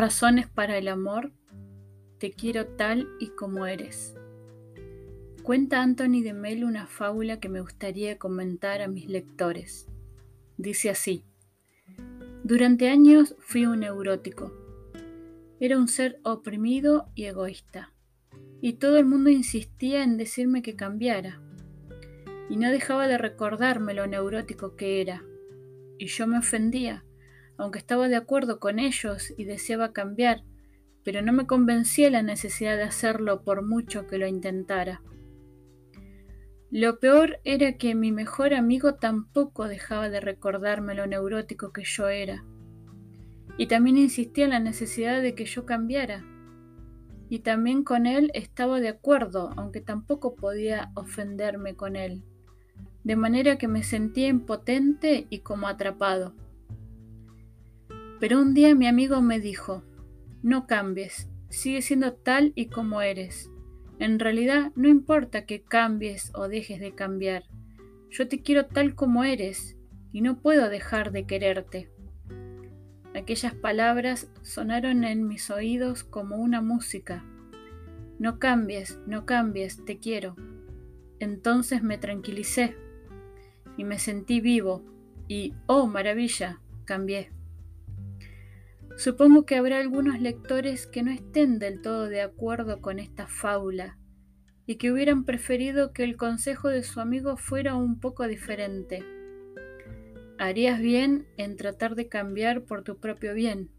Razones para el amor. Te quiero tal y como eres. Cuenta Anthony de Melo una fábula que me gustaría comentar a mis lectores. Dice así. Durante años fui un neurótico. Era un ser oprimido y egoísta. Y todo el mundo insistía en decirme que cambiara. Y no dejaba de recordarme lo neurótico que era. Y yo me ofendía aunque estaba de acuerdo con ellos y deseaba cambiar, pero no me convencía la necesidad de hacerlo por mucho que lo intentara. Lo peor era que mi mejor amigo tampoco dejaba de recordarme lo neurótico que yo era. Y también insistía en la necesidad de que yo cambiara. Y también con él estaba de acuerdo, aunque tampoco podía ofenderme con él. De manera que me sentía impotente y como atrapado. Pero un día mi amigo me dijo, no cambies, sigue siendo tal y como eres. En realidad no importa que cambies o dejes de cambiar, yo te quiero tal como eres y no puedo dejar de quererte. Aquellas palabras sonaron en mis oídos como una música. No cambies, no cambies, te quiero. Entonces me tranquilicé y me sentí vivo y, oh maravilla, cambié. Supongo que habrá algunos lectores que no estén del todo de acuerdo con esta fábula y que hubieran preferido que el consejo de su amigo fuera un poco diferente. Harías bien en tratar de cambiar por tu propio bien,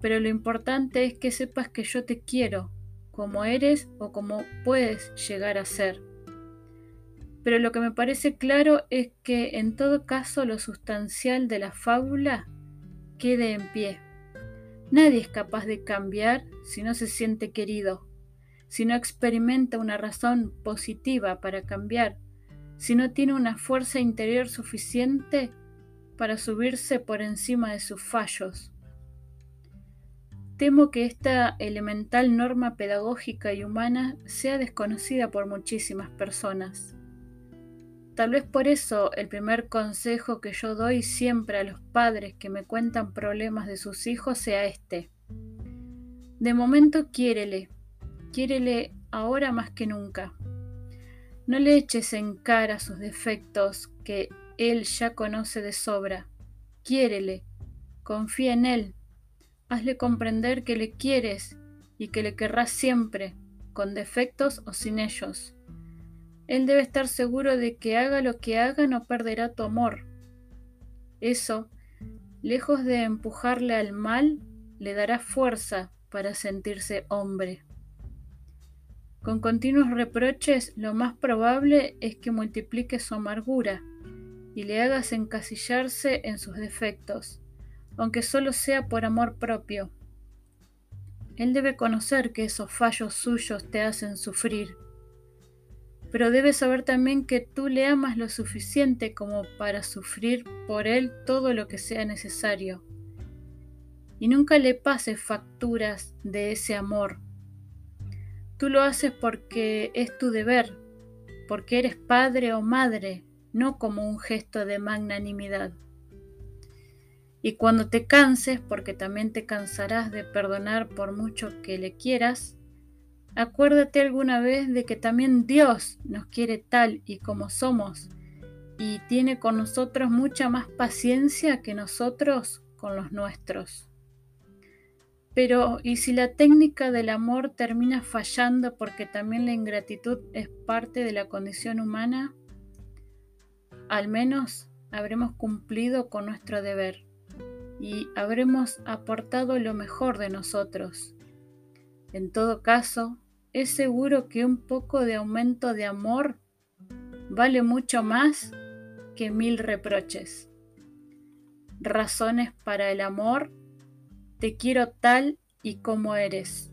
pero lo importante es que sepas que yo te quiero, como eres o como puedes llegar a ser. Pero lo que me parece claro es que en todo caso lo sustancial de la fábula quede en pie. Nadie es capaz de cambiar si no se siente querido, si no experimenta una razón positiva para cambiar, si no tiene una fuerza interior suficiente para subirse por encima de sus fallos. Temo que esta elemental norma pedagógica y humana sea desconocida por muchísimas personas. Tal vez por eso el primer consejo que yo doy siempre a los padres que me cuentan problemas de sus hijos sea este. De momento quiérele, quiérele ahora más que nunca. No le eches en cara sus defectos que él ya conoce de sobra. Quiérele, confía en él, hazle comprender que le quieres y que le querrás siempre, con defectos o sin ellos. Él debe estar seguro de que haga lo que haga no perderá tu amor. Eso, lejos de empujarle al mal, le dará fuerza para sentirse hombre. Con continuos reproches, lo más probable es que multiplique su amargura y le hagas encasillarse en sus defectos, aunque solo sea por amor propio. Él debe conocer que esos fallos suyos te hacen sufrir pero debes saber también que tú le amas lo suficiente como para sufrir por él todo lo que sea necesario. Y nunca le pases facturas de ese amor. Tú lo haces porque es tu deber, porque eres padre o madre, no como un gesto de magnanimidad. Y cuando te canses, porque también te cansarás de perdonar por mucho que le quieras, Acuérdate alguna vez de que también Dios nos quiere tal y como somos y tiene con nosotros mucha más paciencia que nosotros con los nuestros. Pero, ¿y si la técnica del amor termina fallando porque también la ingratitud es parte de la condición humana? Al menos habremos cumplido con nuestro deber y habremos aportado lo mejor de nosotros en todo caso, es seguro que un poco de aumento de amor vale mucho más que mil reproches. Razones para el amor, te quiero tal y como eres.